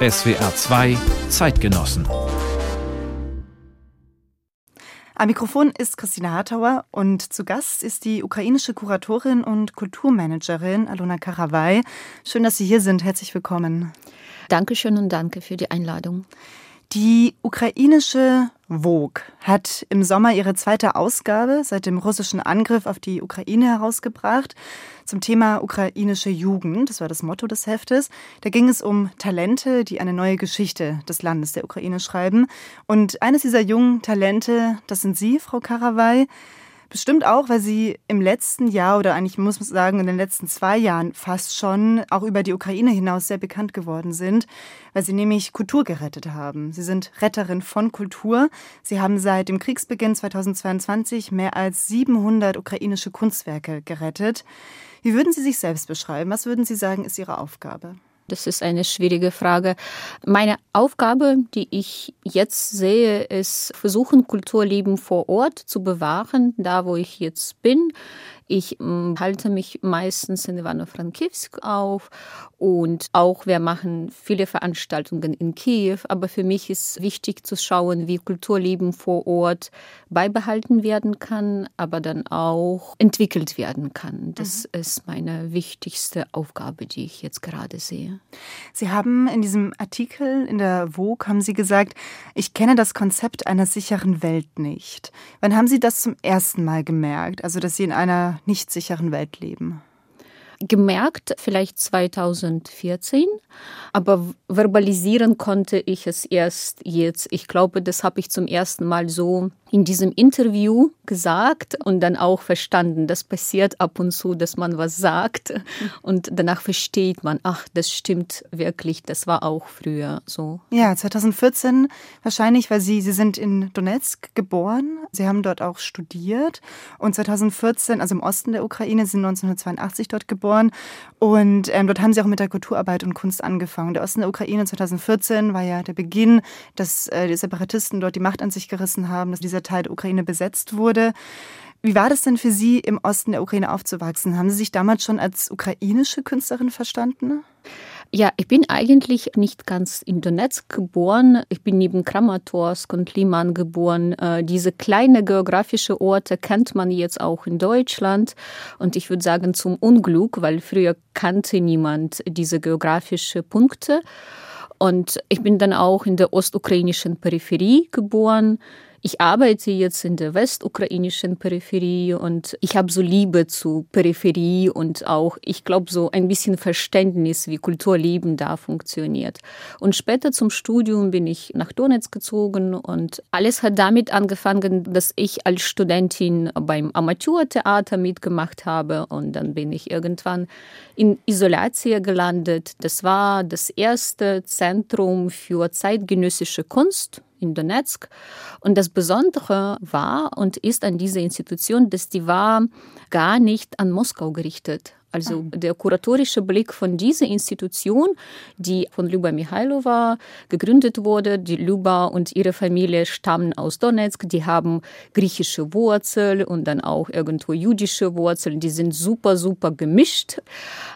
SWR 2 Zeitgenossen am Mikrofon ist Christina Hartauer und zu Gast ist die ukrainische Kuratorin und Kulturmanagerin Alona Karawai. Schön, dass Sie hier sind. Herzlich willkommen. Dankeschön und danke für die Einladung. Die ukrainische Vogue hat im Sommer ihre zweite Ausgabe seit dem russischen Angriff auf die Ukraine herausgebracht zum Thema ukrainische Jugend. Das war das Motto des Heftes. Da ging es um Talente, die eine neue Geschichte des Landes der Ukraine schreiben. Und eines dieser jungen Talente, das sind Sie, Frau Karawai. Bestimmt auch, weil sie im letzten Jahr oder eigentlich muss man sagen in den letzten zwei Jahren fast schon auch über die Ukraine hinaus sehr bekannt geworden sind, weil sie nämlich Kultur gerettet haben. Sie sind Retterin von Kultur. Sie haben seit dem Kriegsbeginn 2022 mehr als 700 ukrainische Kunstwerke gerettet. Wie würden Sie sich selbst beschreiben? Was würden Sie sagen, ist Ihre Aufgabe? Das ist eine schwierige Frage. Meine Aufgabe, die ich jetzt sehe, ist versuchen, Kulturleben vor Ort zu bewahren, da wo ich jetzt bin. Ich mm, halte mich meistens in Ivano-Frankivsk auf und auch wir machen viele Veranstaltungen in Kiew. Aber für mich ist wichtig zu schauen, wie Kulturleben vor Ort beibehalten werden kann, aber dann auch entwickelt werden kann. Das mhm. ist meine wichtigste Aufgabe, die ich jetzt gerade sehe. Sie haben in diesem Artikel in der Vogue haben Sie gesagt, ich kenne das Konzept einer sicheren Welt nicht. Wann haben Sie das zum ersten Mal gemerkt? Also, dass Sie in einer nicht sicheren Welt leben? Gemerkt, vielleicht 2014, aber verbalisieren konnte ich es erst jetzt. Ich glaube, das habe ich zum ersten Mal so in diesem Interview gesagt und dann auch verstanden. Das passiert ab und zu, dass man was sagt und danach versteht man, ach, das stimmt wirklich, das war auch früher so. Ja, 2014 wahrscheinlich, weil Sie, Sie sind in Donetsk geboren, Sie haben dort auch studiert und 2014, also im Osten der Ukraine, sind 1982 dort geboren und ähm, dort haben Sie auch mit der Kulturarbeit und Kunst angefangen. Der Osten der Ukraine 2014 war ja der Beginn, dass äh, die Separatisten dort die Macht an sich gerissen haben, dass dieser Teil der Ukraine besetzt wurde. Wie war das denn für Sie, im Osten der Ukraine aufzuwachsen? Haben Sie sich damals schon als ukrainische Künstlerin verstanden? Ja, ich bin eigentlich nicht ganz in Donetsk geboren. Ich bin neben Kramatorsk und Liman geboren. Äh, diese kleine geografische Orte kennt man jetzt auch in Deutschland. Und ich würde sagen zum Unglück, weil früher kannte niemand diese geografischen Punkte. Und ich bin dann auch in der ostukrainischen Peripherie geboren. Ich arbeite jetzt in der westukrainischen Peripherie und ich habe so Liebe zu Peripherie und auch, ich glaube, so ein bisschen Verständnis, wie Kulturleben da funktioniert. Und später zum Studium bin ich nach Donetsk gezogen und alles hat damit angefangen, dass ich als Studentin beim Amateurtheater mitgemacht habe und dann bin ich irgendwann in Isolation gelandet. Das war das erste Zentrum für zeitgenössische Kunst in Donetsk. Und das Besondere war und ist an dieser Institution, dass die war gar nicht an Moskau gerichtet. Also ah. der kuratorische Blick von dieser Institution, die von Luba Mihailova gegründet wurde. Die Luba und ihre Familie stammen aus Donetsk. Die haben griechische Wurzeln und dann auch irgendwo jüdische Wurzeln. Die sind super, super gemischt.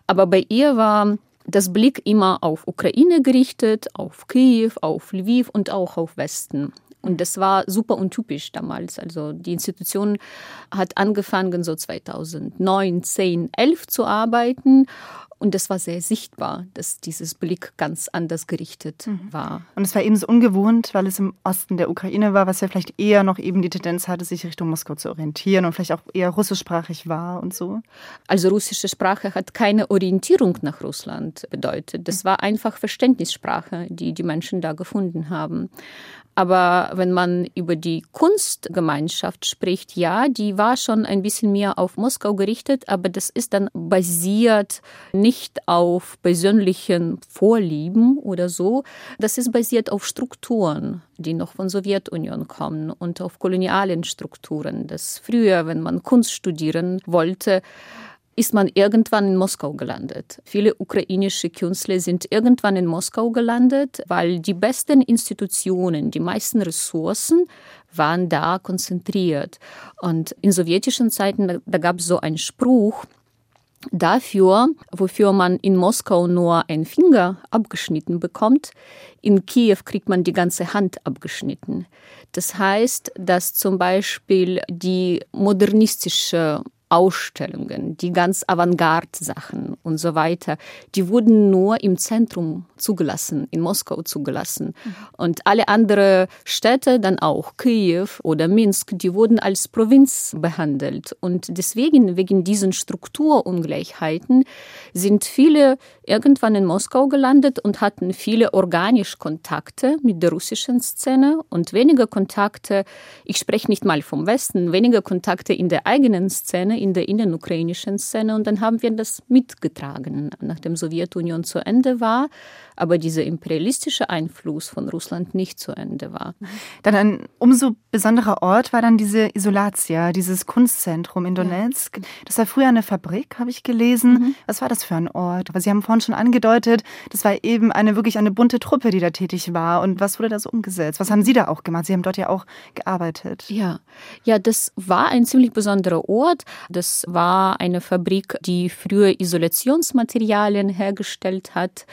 Aber bei ihr war das Blick immer auf Ukraine gerichtet, auf Kiew, auf Lviv und auch auf Westen. Und das war super untypisch damals. Also die Institution hat angefangen so 2009, 10, 11 zu arbeiten und das war sehr sichtbar, dass dieses Blick ganz anders gerichtet mhm. war. Und es war eben so ungewohnt, weil es im Osten der Ukraine war, was ja vielleicht eher noch eben die Tendenz hatte, sich Richtung Moskau zu orientieren und vielleicht auch eher russischsprachig war und so. Also russische Sprache hat keine Orientierung nach Russland bedeutet. Das mhm. war einfach Verständnissprache, die die Menschen da gefunden haben. Aber wenn man über die Kunstgemeinschaft spricht, ja, die war schon ein bisschen mehr auf Moskau gerichtet, aber das ist dann basiert nicht auf persönlichen Vorlieben oder so. Das ist basiert auf Strukturen, die noch von Sowjetunion kommen und auf kolonialen Strukturen. Das früher, wenn man Kunst studieren wollte, ist man irgendwann in Moskau gelandet. Viele ukrainische Künstler sind irgendwann in Moskau gelandet, weil die besten Institutionen, die meisten Ressourcen waren da konzentriert. Und in sowjetischen Zeiten, da gab es so einen Spruch, Dafür, wofür man in Moskau nur einen Finger abgeschnitten bekommt, in Kiew kriegt man die ganze Hand abgeschnitten. Das heißt, dass zum Beispiel die modernistische Ausstellungen, die ganz Avantgarde-Sachen und so weiter, die wurden nur im Zentrum zugelassen, in Moskau zugelassen. Mhm. Und alle anderen Städte, dann auch Kiew oder Minsk, die wurden als Provinz behandelt. Und deswegen, wegen diesen Strukturungleichheiten, sind viele irgendwann in Moskau gelandet und hatten viele organisch Kontakte mit der russischen Szene und weniger Kontakte, ich spreche nicht mal vom Westen, weniger Kontakte in der eigenen Szene, in der innenukrainischen Szene. Und dann haben wir das mitgetragen, nachdem Sowjetunion zu Ende war, aber dieser imperialistische Einfluss von Russland nicht zu Ende war. Dann ein umso besonderer Ort war dann diese Isolatia, dieses Kunstzentrum in Donetsk. Ja. Das war früher eine Fabrik, habe ich gelesen. Mhm. Was war das für ein Ort? Aber Sie haben vorhin schon angedeutet, das war eben eine wirklich eine bunte Truppe, die da tätig war. Und was wurde da so umgesetzt? Was haben Sie da auch gemacht? Sie haben dort ja auch gearbeitet. Ja, ja, das war ein ziemlich besonderer Ort. Das war eine Fabrik, die früher Isolationsmaterialien hergestellt hat.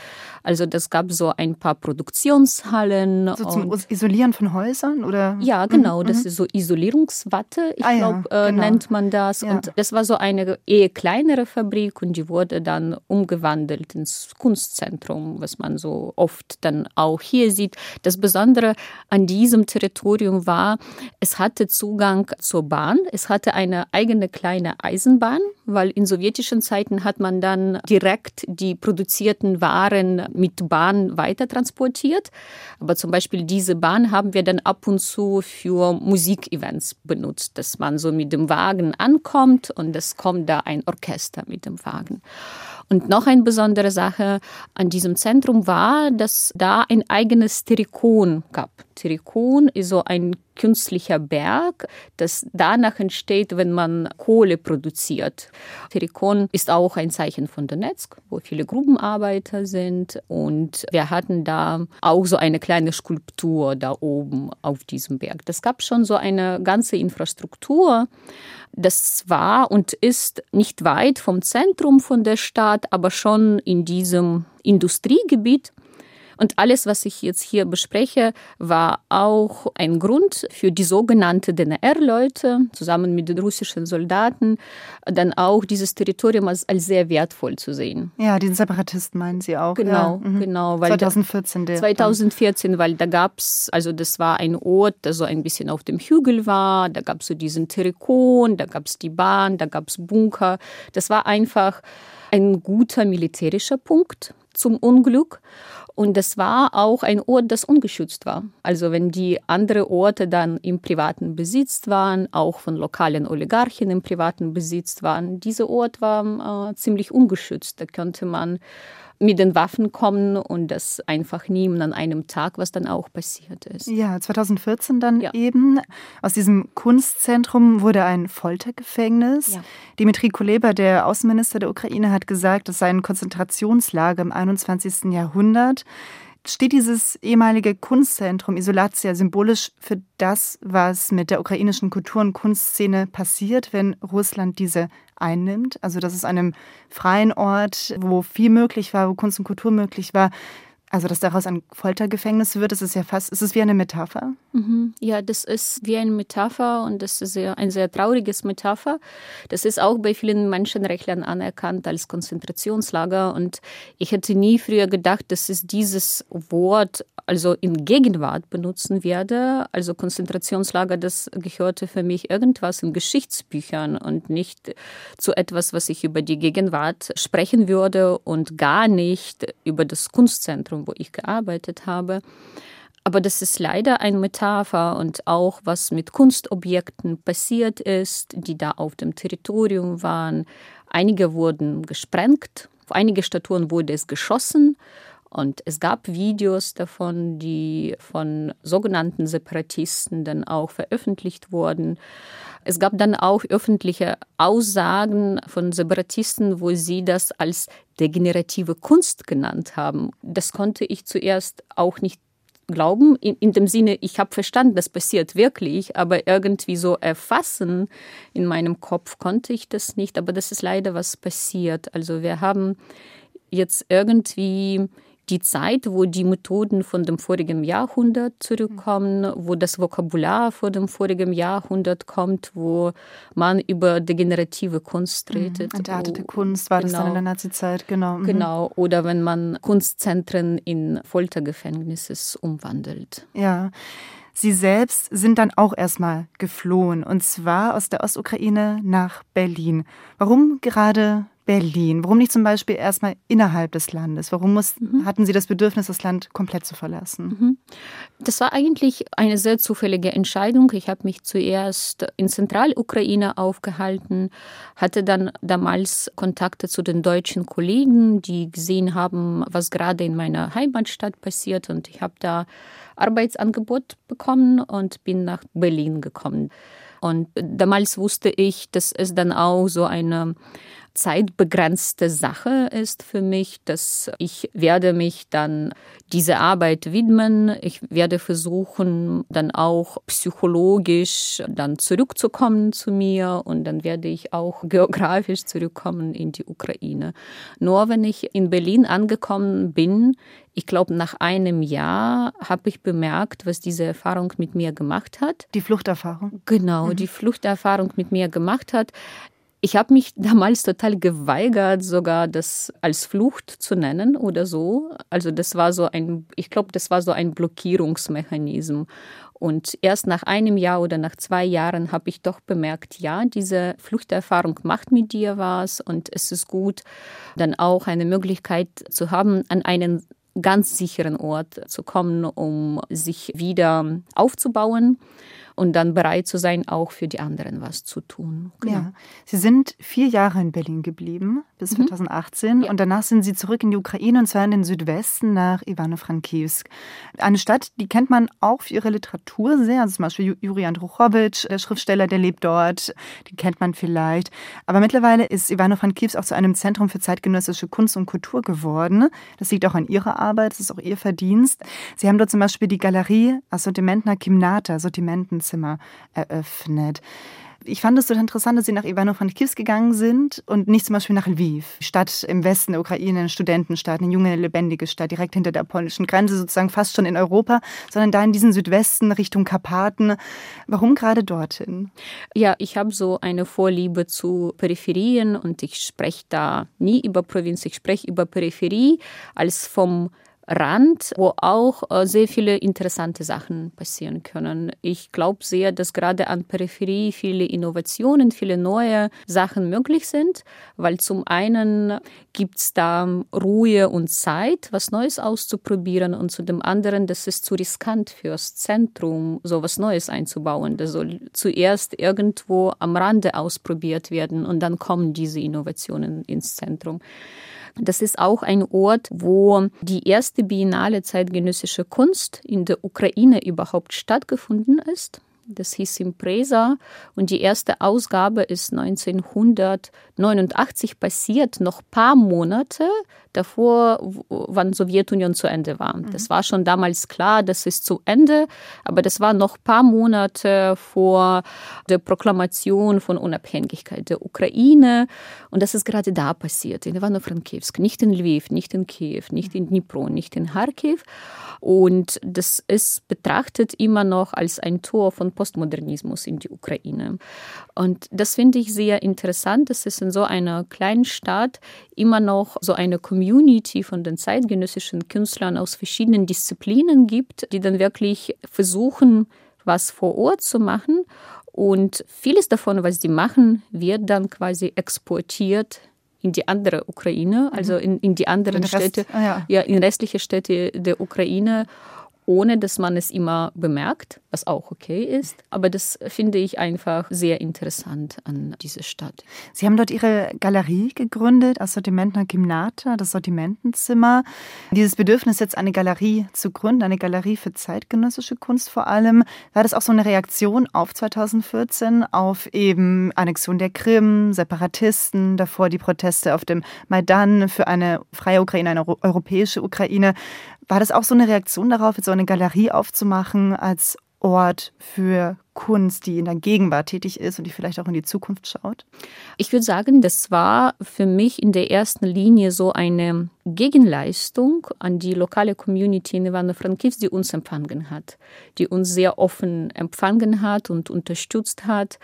Also das gab so ein paar Produktionshallen. So zum Isolieren von Häusern oder? Ja, genau. Mhm. Das ist so Isolierungswatte, ich ah, glaube, ja, äh, genau. nennt man das. Ja. Und das war so eine eher kleinere Fabrik und die wurde dann umgewandelt ins Kunstzentrum, was man so oft dann auch hier sieht. Das Besondere an diesem Territorium war, es hatte Zugang zur Bahn. Es hatte eine eigene kleine Eisenbahn, weil in sowjetischen Zeiten hat man dann direkt die produzierten Waren mit Bahn weiter transportiert. Aber zum Beispiel diese Bahn haben wir dann ab und zu für Musikevents benutzt, dass man so mit dem Wagen ankommt und es kommt da ein Orchester mit dem Wagen. Und noch eine besondere Sache an diesem Zentrum war, dass da ein eigenes Terikon gab. Terikon ist so ein künstlicher Berg, das danach entsteht, wenn man Kohle produziert. Terikon ist auch ein Zeichen von Donetsk, wo viele Grubenarbeiter sind. Und wir hatten da auch so eine kleine Skulptur da oben auf diesem Berg. Das gab schon so eine ganze Infrastruktur. Das war und ist nicht weit vom Zentrum von der Stadt, aber schon in diesem Industriegebiet. Und alles, was ich jetzt hier bespreche, war auch ein Grund für die sogenannten DNR-Leute, zusammen mit den russischen Soldaten, dann auch dieses Territorium als, als sehr wertvoll zu sehen. Ja, den Separatisten meinen Sie auch. Genau, ja. mhm. genau. Weil 2014. Da, 2014, weil da gab es, also das war ein Ort, der so ein bisschen auf dem Hügel war, da gab es so diesen Terikon, da gab es die Bahn, da gab es Bunker. Das war einfach ein guter militärischer Punkt zum Unglück. Und das war auch ein Ort, das ungeschützt war. Also wenn die anderen Orte dann im privaten Besitz waren, auch von lokalen Oligarchen im privaten Besitz waren, dieser Ort war äh, ziemlich ungeschützt. Da könnte man mit den Waffen kommen und das einfach nehmen an einem Tag, was dann auch passiert ist. Ja, 2014 dann ja. eben. Aus diesem Kunstzentrum wurde ein Foltergefängnis. Ja. Dimitri Kuleba, der Außenminister der Ukraine, hat gesagt, es sei ein Konzentrationslager im 21. Jahrhundert steht dieses ehemalige Kunstzentrum Isolatia symbolisch für das, was mit der ukrainischen Kultur- und Kunstszene passiert, wenn Russland diese einnimmt? Also, dass es einem freien Ort, wo viel möglich war, wo Kunst und Kultur möglich war, also, dass daraus ein Foltergefängnis wird, das ist ja fast, ist es wie eine Metapher? Mhm. Ja, das ist wie eine Metapher und das ist sehr, ein sehr trauriges Metapher. Das ist auch bei vielen Menschenrechtlern anerkannt als Konzentrationslager und ich hätte nie früher gedacht, dass es dieses Wort also in Gegenwart benutzen werde. Also Konzentrationslager, das gehörte für mich irgendwas in Geschichtsbüchern und nicht zu etwas, was ich über die Gegenwart sprechen würde und gar nicht über das Kunstzentrum wo ich gearbeitet habe. Aber das ist leider eine Metapher und auch was mit Kunstobjekten passiert ist, die da auf dem Territorium waren. Einige wurden gesprengt, auf einige Statuen wurde es geschossen und es gab Videos davon, die von sogenannten Separatisten dann auch veröffentlicht wurden. Es gab dann auch öffentliche Aussagen von Separatisten, wo sie das als degenerative Kunst genannt haben. Das konnte ich zuerst auch nicht glauben, in, in dem Sinne, ich habe verstanden, das passiert wirklich, aber irgendwie so erfassen in meinem Kopf konnte ich das nicht. Aber das ist leider was passiert. Also wir haben jetzt irgendwie die Zeit, wo die Methoden von dem vorigen Jahrhundert zurückkommen, wo das Vokabular von dem vorigen Jahrhundert kommt, wo man über degenerative Kunst mhm. redet. Entartete Kunst war genau, das dann in der genau. Nazizeit, genau. Mhm. Genau, oder wenn man Kunstzentren in Foltergefängnisse umwandelt. Ja. Sie selbst sind dann auch erstmal geflohen, und zwar aus der Ostukraine nach Berlin. Warum gerade Berlin? Warum nicht zum Beispiel erstmal innerhalb des Landes? Warum mussten, mhm. hatten Sie das Bedürfnis, das Land komplett zu verlassen? Mhm. Das war eigentlich eine sehr zufällige Entscheidung. Ich habe mich zuerst in Zentralukraine aufgehalten, hatte dann damals Kontakte zu den deutschen Kollegen, die gesehen haben, was gerade in meiner Heimatstadt passiert. Und ich habe da Arbeitsangebot bekommen und bin nach Berlin gekommen. Und damals wusste ich, dass es dann auch so eine zeitbegrenzte Sache ist für mich, dass ich werde mich dann dieser Arbeit widmen. Ich werde versuchen, dann auch psychologisch dann zurückzukommen zu mir und dann werde ich auch geografisch zurückkommen in die Ukraine. Nur wenn ich in Berlin angekommen bin, ich glaube, nach einem Jahr habe ich bemerkt, was diese Erfahrung mit mir gemacht hat. Die Fluchterfahrung? Genau, mhm. die Fluchterfahrung mit mir gemacht hat. Ich habe mich damals total geweigert, sogar das als Flucht zu nennen oder so. Also das war so ein, ich glaube, das war so ein Blockierungsmechanismus. Und erst nach einem Jahr oder nach zwei Jahren habe ich doch bemerkt, ja, diese Fluchterfahrung macht mit dir was und es ist gut, dann auch eine Möglichkeit zu haben, an einen ganz sicheren Ort zu kommen, um sich wieder aufzubauen und dann bereit zu sein, auch für die anderen was zu tun. Genau. Ja. Sie sind vier Jahre in Berlin geblieben, bis mhm. 2018. Ja. Und danach sind Sie zurück in die Ukraine und zwar in den Südwesten nach Ivano-Frankivsk. Eine Stadt, die kennt man auch für ihre Literatur sehr. Also zum Beispiel Juri Andruchowitsch, der Schriftsteller, der lebt dort. Den kennt man vielleicht. Aber mittlerweile ist Ivano-Frankivsk auch zu einem Zentrum für zeitgenössische Kunst und Kultur geworden. Das liegt auch an Ihrer Arbeit. Das ist auch Ihr Verdienst. Sie haben dort zum Beispiel die Galerie Assortimentna Kimnata, Sortimentens Zimmer eröffnet. Ich fand es so interessant, dass Sie nach Ivano-Frankivsk gegangen sind und nicht zum Beispiel nach Lviv, Stadt im Westen der Ukraine, eine Studentenstadt, eine junge, lebendige Stadt, direkt hinter der polnischen Grenze, sozusagen fast schon in Europa, sondern da in diesen Südwesten Richtung Karpaten. Warum gerade dorthin? Ja, ich habe so eine Vorliebe zu Peripherien und ich spreche da nie über Provinz, ich spreche über Peripherie als vom Rand, wo auch äh, sehr viele interessante Sachen passieren können. Ich glaube sehr, dass gerade an Peripherie viele Innovationen, viele neue Sachen möglich sind, weil zum einen gibt es da Ruhe und Zeit, was Neues auszuprobieren und zu dem anderen, das ist zu riskant fürs Zentrum, so was Neues einzubauen. Das soll zuerst irgendwo am Rande ausprobiert werden und dann kommen diese Innovationen ins Zentrum. Das ist auch ein Ort, wo die erste Biennale zeitgenössische Kunst in der Ukraine überhaupt stattgefunden ist. Das hieß Impresa und die erste Ausgabe ist 1989 passiert, noch paar Monate davor, wann Sowjetunion zu Ende war. Mhm. Das war schon damals klar, das ist zu Ende, aber das war noch ein paar Monate vor der Proklamation von Unabhängigkeit der Ukraine und das ist gerade da passiert, in Ivano-Frankivsk, nicht in Lviv, nicht in Kiew, nicht in Dnipro, nicht in Kharkiv und das ist betrachtet immer noch als ein Tor von Postmodernismus in die Ukraine. Und das finde ich sehr interessant, dass es in so einer kleinen Stadt immer noch so eine Community von den zeitgenössischen Künstlern aus verschiedenen Disziplinen gibt, die dann wirklich versuchen, was vor Ort zu machen. Und vieles davon, was sie machen, wird dann quasi exportiert in die andere Ukraine, also mhm. in, in die anderen Rest, Städte, ah, ja. ja, in restliche Städte der Ukraine ohne dass man es immer bemerkt, was auch okay ist. Aber das finde ich einfach sehr interessant an dieser Stadt. Sie haben dort Ihre Galerie gegründet, Assortimentna Gymnata, das Sortimentenzimmer. Dieses Bedürfnis, jetzt eine Galerie zu gründen, eine Galerie für zeitgenössische Kunst vor allem, war das auch so eine Reaktion auf 2014, auf eben Annexion der Krim, Separatisten, davor die Proteste auf dem Maidan für eine freie Ukraine, eine europäische Ukraine. War das auch so eine Reaktion darauf, jetzt so eine Galerie aufzumachen als Ort für Kunst, die in der Gegenwart tätig ist und die vielleicht auch in die Zukunft schaut? Ich würde sagen, das war für mich in der ersten Linie so eine Gegenleistung an die lokale Community in Ivano-Frankivsk, die uns empfangen hat, die uns sehr offen empfangen hat und unterstützt hat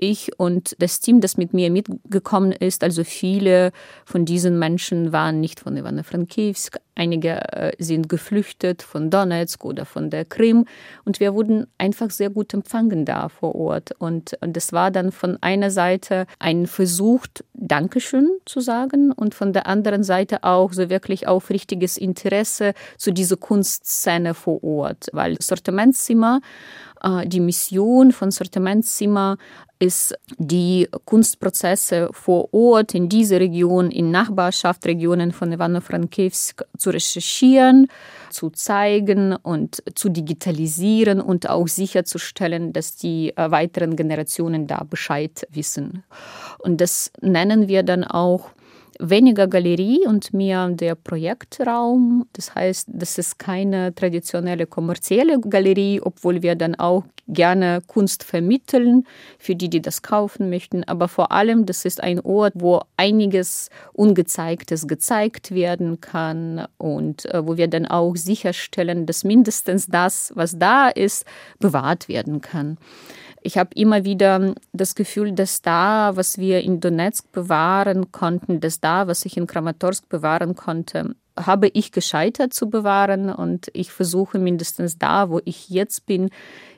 ich und das Team, das mit mir mitgekommen ist, also viele von diesen Menschen waren nicht von Ivano-Frankivsk, einige äh, sind geflüchtet von Donetsk oder von der Krim und wir wurden einfach sehr gut empfangen da vor Ort und, und das war dann von einer Seite ein Versuch, Dankeschön zu sagen und von der anderen Seite auch so wirklich aufrichtiges Interesse zu dieser Kunstszene vor Ort, weil Sortimentzimmer äh, die Mission von Sortimentzimmer ist, die Kunstprozesse vor Ort in dieser Region, in Nachbarschaftsregionen von Ivano-Frankivsk zu recherchieren, zu zeigen und zu digitalisieren und auch sicherzustellen, dass die äh, weiteren Generationen da Bescheid wissen. Und das nennen wir dann auch weniger Galerie und mehr der Projektraum. Das heißt, das ist keine traditionelle kommerzielle Galerie, obwohl wir dann auch gerne Kunst vermitteln für die, die das kaufen möchten. Aber vor allem, das ist ein Ort, wo einiges Ungezeigtes gezeigt werden kann und äh, wo wir dann auch sicherstellen, dass mindestens das, was da ist, bewahrt werden kann. Ich habe immer wieder das Gefühl, dass da, was wir in Donetsk bewahren konnten, dass da, was ich in Kramatorsk bewahren konnte, habe ich gescheitert zu bewahren und ich versuche mindestens da, wo ich jetzt bin,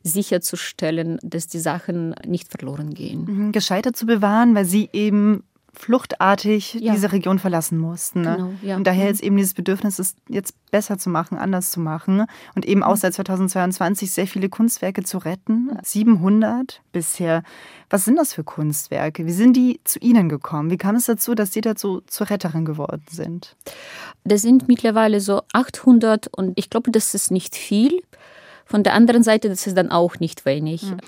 sicherzustellen, dass die Sachen nicht verloren gehen. Mhm, gescheitert zu bewahren, weil Sie eben fluchtartig ja. diese Region verlassen mussten. Ne? Genau, ja. Und daher mhm. jetzt eben dieses Bedürfnis, es jetzt besser zu machen, anders zu machen und eben auch mhm. seit 2022 sehr viele Kunstwerke zu retten. 700 bisher. Was sind das für Kunstwerke? Wie sind die zu Ihnen gekommen? Wie kam es dazu, dass Sie dazu zur Retterin geworden sind? Das sind mittlerweile so 800 und ich glaube, das ist nicht viel. Von der anderen Seite, das ist dann auch nicht wenig. Mhm.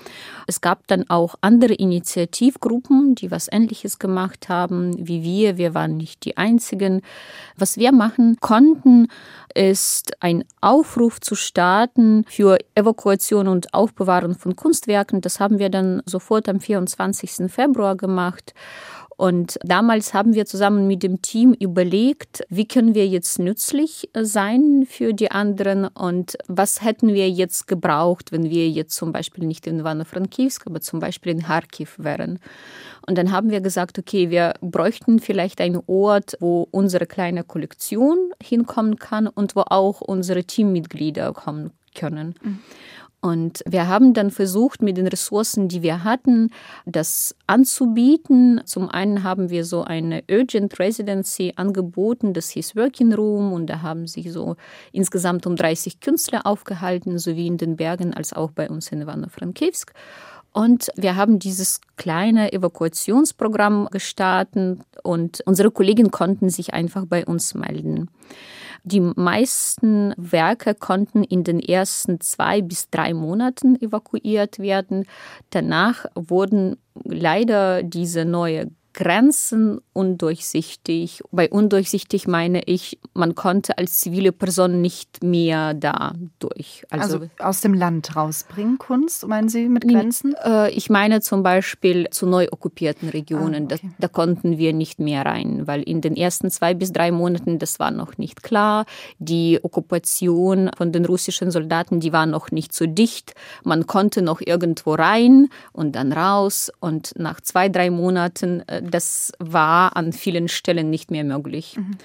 Es gab dann auch andere Initiativgruppen, die was Ähnliches gemacht haben wie wir. Wir waren nicht die Einzigen. Was wir machen konnten, ist ein Aufruf zu starten für Evakuation und Aufbewahrung von Kunstwerken. Das haben wir dann sofort am 24. Februar gemacht. Und damals haben wir zusammen mit dem Team überlegt, wie können wir jetzt nützlich sein für die anderen und was hätten wir jetzt gebraucht, wenn wir jetzt zum Beispiel nicht in Ivano-Frankivsk, aber zum Beispiel in Kharkiv wären. Und dann haben wir gesagt, okay, wir bräuchten vielleicht einen Ort, wo unsere kleine Kollektion hinkommen kann und wo auch unsere Teammitglieder kommen können. Mhm. Und wir haben dann versucht, mit den Ressourcen, die wir hatten, das anzubieten. Zum einen haben wir so eine Urgent Residency angeboten, das hieß Working Room und da haben sich so insgesamt um 30 Künstler aufgehalten, sowie in den Bergen als auch bei uns in Ivano-Frankivsk. Und wir haben dieses kleine Evakuationsprogramm gestartet und unsere Kollegen konnten sich einfach bei uns melden. Die meisten Werke konnten in den ersten zwei bis drei Monaten evakuiert werden. Danach wurden leider diese neue Grenzen undurchsichtig. Bei undurchsichtig meine ich, man konnte als zivile Person nicht mehr da durch. Also, also aus dem Land rausbringen, Kunst, meinen Sie mit Grenzen? Äh, ich meine zum Beispiel zu neu okkupierten Regionen. Ah, okay. da, da, konnten wir nicht mehr rein, weil in den ersten zwei bis drei Monaten, das war noch nicht klar. Die Okkupation von den russischen Soldaten, die war noch nicht so dicht. Man konnte noch irgendwo rein und dann raus. Und nach zwei, drei Monaten äh, das war an vielen Stellen nicht mehr möglich. Mhm.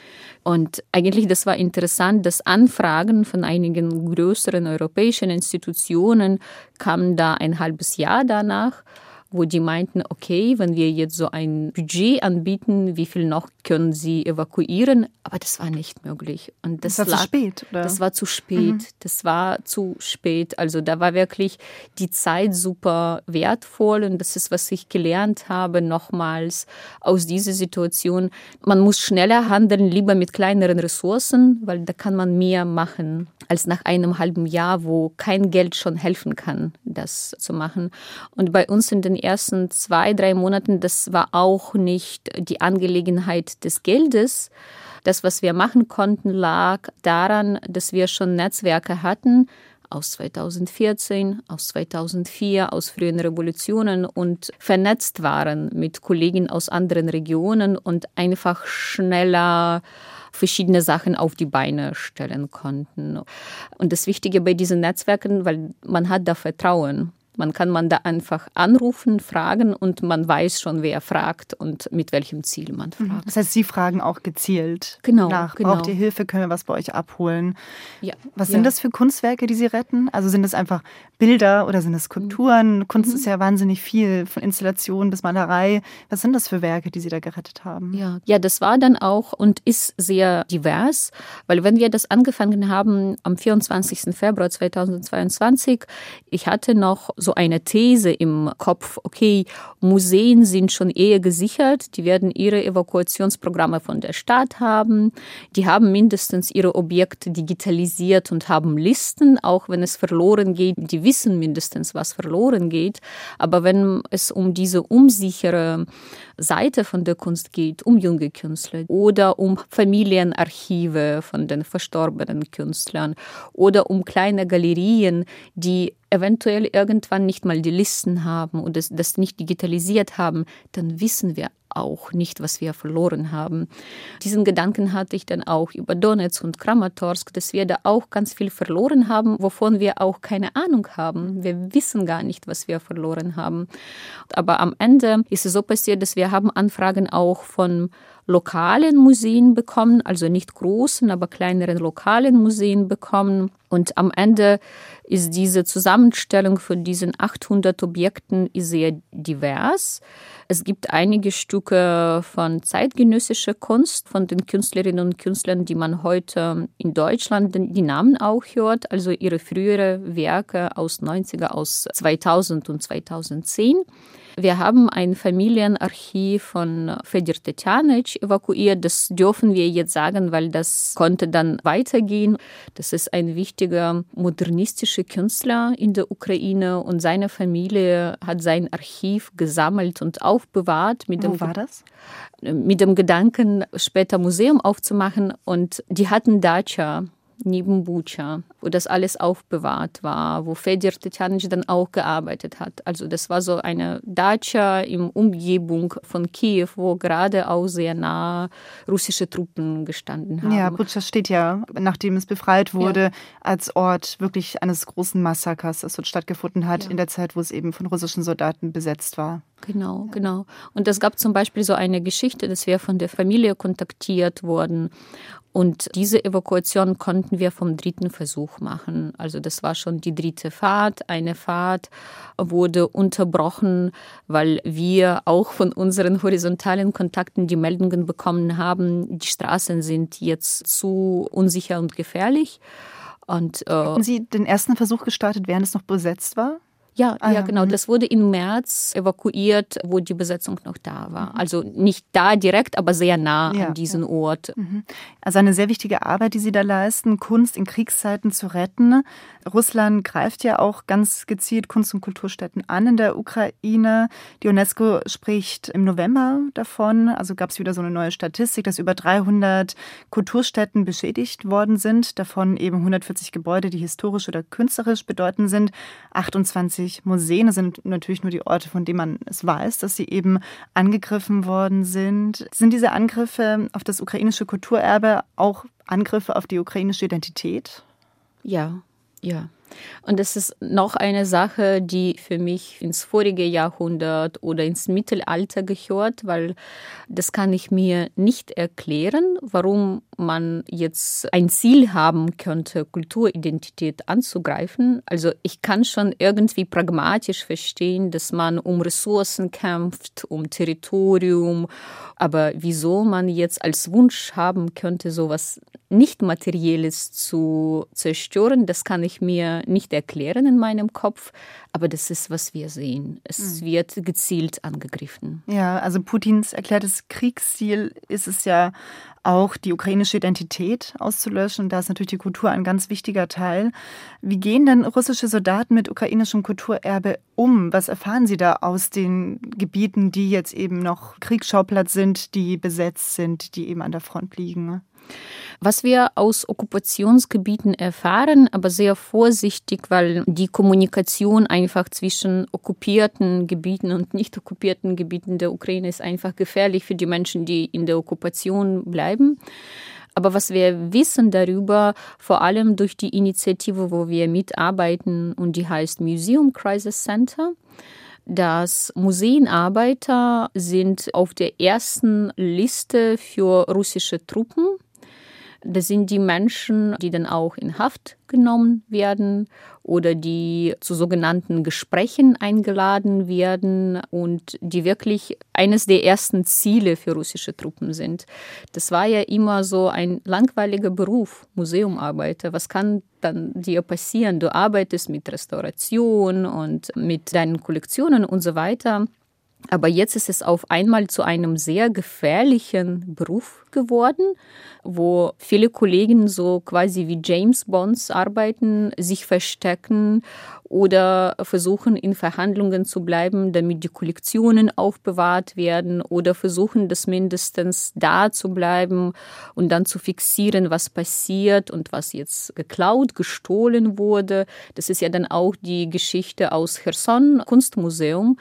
Und eigentlich, das war interessant, dass Anfragen von einigen größeren europäischen Institutionen kamen da ein halbes Jahr danach wo die meinten, okay, wenn wir jetzt so ein Budget anbieten, wie viel noch können sie evakuieren? Aber das war nicht möglich. Und das, das war lag, zu spät, oder? Das war zu spät. Mhm. Das war zu spät. Also da war wirklich die Zeit super wertvoll und das ist, was ich gelernt habe, nochmals aus dieser Situation. Man muss schneller handeln, lieber mit kleineren Ressourcen, weil da kann man mehr machen als nach einem halben Jahr, wo kein Geld schon helfen kann, das zu machen. Und bei uns in den ersten zwei, drei Monaten, das war auch nicht die Angelegenheit des Geldes, Das, was wir machen konnten, lag daran, dass wir schon Netzwerke hatten, aus 2014, aus 2004, aus frühen Revolutionen und vernetzt waren mit Kollegen aus anderen Regionen und einfach schneller verschiedene Sachen auf die Beine stellen konnten. Und das Wichtige bei diesen Netzwerken, weil man hat da Vertrauen. Man kann man da einfach anrufen, fragen und man weiß schon, wer fragt und mit welchem Ziel man mhm. fragt. Das heißt, Sie fragen auch gezielt genau, nach, genau. braucht ihr Hilfe, können wir was bei euch abholen? Ja. Was sind das für Kunstwerke, die Sie retten? Also sind das einfach Bilder oder sind das Skulpturen? Mhm. Kunst ist ja wahnsinnig viel, von Installation bis Malerei. Was sind das für Werke, die Sie da gerettet haben? Ja, ja das war dann auch und ist sehr divers, weil wenn wir das angefangen haben am 24. Februar 2022, ich hatte noch so so eine These im Kopf, okay, Museen sind schon eher gesichert, die werden ihre Evakuationsprogramme von der Stadt haben, die haben mindestens ihre Objekte digitalisiert und haben Listen, auch wenn es verloren geht, die wissen mindestens, was verloren geht. Aber wenn es um diese unsichere Seite von der Kunst geht, um junge Künstler oder um Familienarchive von den verstorbenen Künstlern oder um kleine Galerien, die eventuell irgendwann nicht mal die Listen haben und das, das nicht digitalisiert haben, dann wissen wir auch nicht, was wir verloren haben. Diesen Gedanken hatte ich dann auch über Donetsk und Kramatorsk, dass wir da auch ganz viel verloren haben, wovon wir auch keine Ahnung haben. Wir wissen gar nicht, was wir verloren haben. Aber am Ende ist es so passiert, dass wir haben Anfragen auch von lokalen Museen bekommen, also nicht großen, aber kleineren lokalen Museen bekommen. Und am Ende ist diese Zusammenstellung von diesen 800 Objekten sehr divers. Es gibt einige Stücke von zeitgenössischer Kunst von den Künstlerinnen und Künstlern, die man heute in Deutschland die Namen auch hört, also ihre früheren Werke aus 90er, aus 2000 und 2010. Wir haben ein Familienarchiv von Fedor Tetjanic evakuiert. Das dürfen wir jetzt sagen, weil das konnte dann weitergehen. Das ist ein wichtiger modernistischer Künstler in der Ukraine und seine Familie hat sein Archiv gesammelt und aufbewahrt. Mit Wo dem war das? Mit dem Gedanken, später Museum aufzumachen. Und die hatten Dacia neben Bucha, wo das alles aufbewahrt war, wo Fedor Tetjanic dann auch gearbeitet hat. Also das war so eine Dacia in Umgebung von Kiew, wo gerade auch sehr nah russische Truppen gestanden haben. Ja, Bucha steht ja, nachdem es befreit wurde, ja. als Ort wirklich eines großen Massakers, das dort stattgefunden hat, ja. in der Zeit, wo es eben von russischen Soldaten besetzt war. Genau, ja. genau. Und es gab zum Beispiel so eine Geschichte, dass wir von der Familie kontaktiert wurden und diese Evakuation konnten wir vom dritten Versuch machen. Also das war schon die dritte Fahrt. Eine Fahrt wurde unterbrochen, weil wir auch von unseren horizontalen Kontakten die Meldungen bekommen haben, die Straßen sind jetzt zu unsicher und gefährlich. Und, äh, Hatten Sie den ersten Versuch gestartet, während es noch besetzt war? Ja, ah, ja, genau. Mhm. Das wurde im März evakuiert, wo die Besetzung noch da war. Mhm. Also nicht da direkt, aber sehr nah ja, an diesen ja. Ort. Mhm. Also eine sehr wichtige Arbeit, die Sie da leisten, Kunst in Kriegszeiten zu retten. Russland greift ja auch ganz gezielt Kunst- und Kulturstätten an in der Ukraine. Die UNESCO spricht im November davon. Also gab es wieder so eine neue Statistik, dass über 300 Kulturstätten beschädigt worden sind. Davon eben 140 Gebäude, die historisch oder künstlerisch bedeutend sind. 28 natürlich Museen sind natürlich nur die Orte, von denen man es weiß, dass sie eben angegriffen worden sind. Sind diese Angriffe auf das ukrainische Kulturerbe auch Angriffe auf die ukrainische Identität? Ja, ja. Und das ist noch eine Sache, die für mich ins vorige Jahrhundert oder ins Mittelalter gehört, weil das kann ich mir nicht erklären, warum man jetzt ein Ziel haben könnte, Kulturidentität anzugreifen. Also ich kann schon irgendwie pragmatisch verstehen, dass man um Ressourcen kämpft, um Territorium, aber wieso man jetzt als Wunsch haben könnte, sowas nicht materielles zu zerstören, das kann ich mir nicht erklären in meinem Kopf, aber das ist, was wir sehen. Es mhm. wird gezielt angegriffen. Ja, also Putins erklärtes Kriegsziel ist es ja auch, die ukrainische Identität auszulöschen. Da ist natürlich die Kultur ein ganz wichtiger Teil. Wie gehen denn russische Soldaten mit ukrainischem Kulturerbe um? Was erfahren sie da aus den Gebieten, die jetzt eben noch Kriegsschauplatz sind, die besetzt sind, die eben an der Front liegen? Was wir aus Okkupationsgebieten erfahren, aber sehr vorsichtig, weil die Kommunikation einfach zwischen okkupierten Gebieten und nicht okkupierten Gebieten der Ukraine ist einfach gefährlich für die Menschen, die in der Okkupation bleiben. Aber was wir wissen darüber, vor allem durch die Initiative, wo wir mitarbeiten und die heißt Museum Crisis Center, dass Museenarbeiter sind auf der ersten Liste für russische Truppen das sind die Menschen, die dann auch in Haft genommen werden oder die zu sogenannten Gesprächen eingeladen werden und die wirklich eines der ersten Ziele für russische Truppen sind. Das war ja immer so ein langweiliger Beruf, Museumarbeiter. Was kann dann dir passieren? Du arbeitest mit Restauration und mit deinen Kollektionen und so weiter. Aber jetzt ist es auf einmal zu einem sehr gefährlichen Beruf geworden, wo viele Kollegen so quasi wie James Bonds arbeiten, sich verstecken oder versuchen in Verhandlungen zu bleiben, damit die Kollektionen aufbewahrt werden oder versuchen das mindestens da zu bleiben und dann zu fixieren, was passiert und was jetzt geklaut, gestohlen wurde. Das ist ja dann auch die Geschichte aus Cherson Kunstmuseum,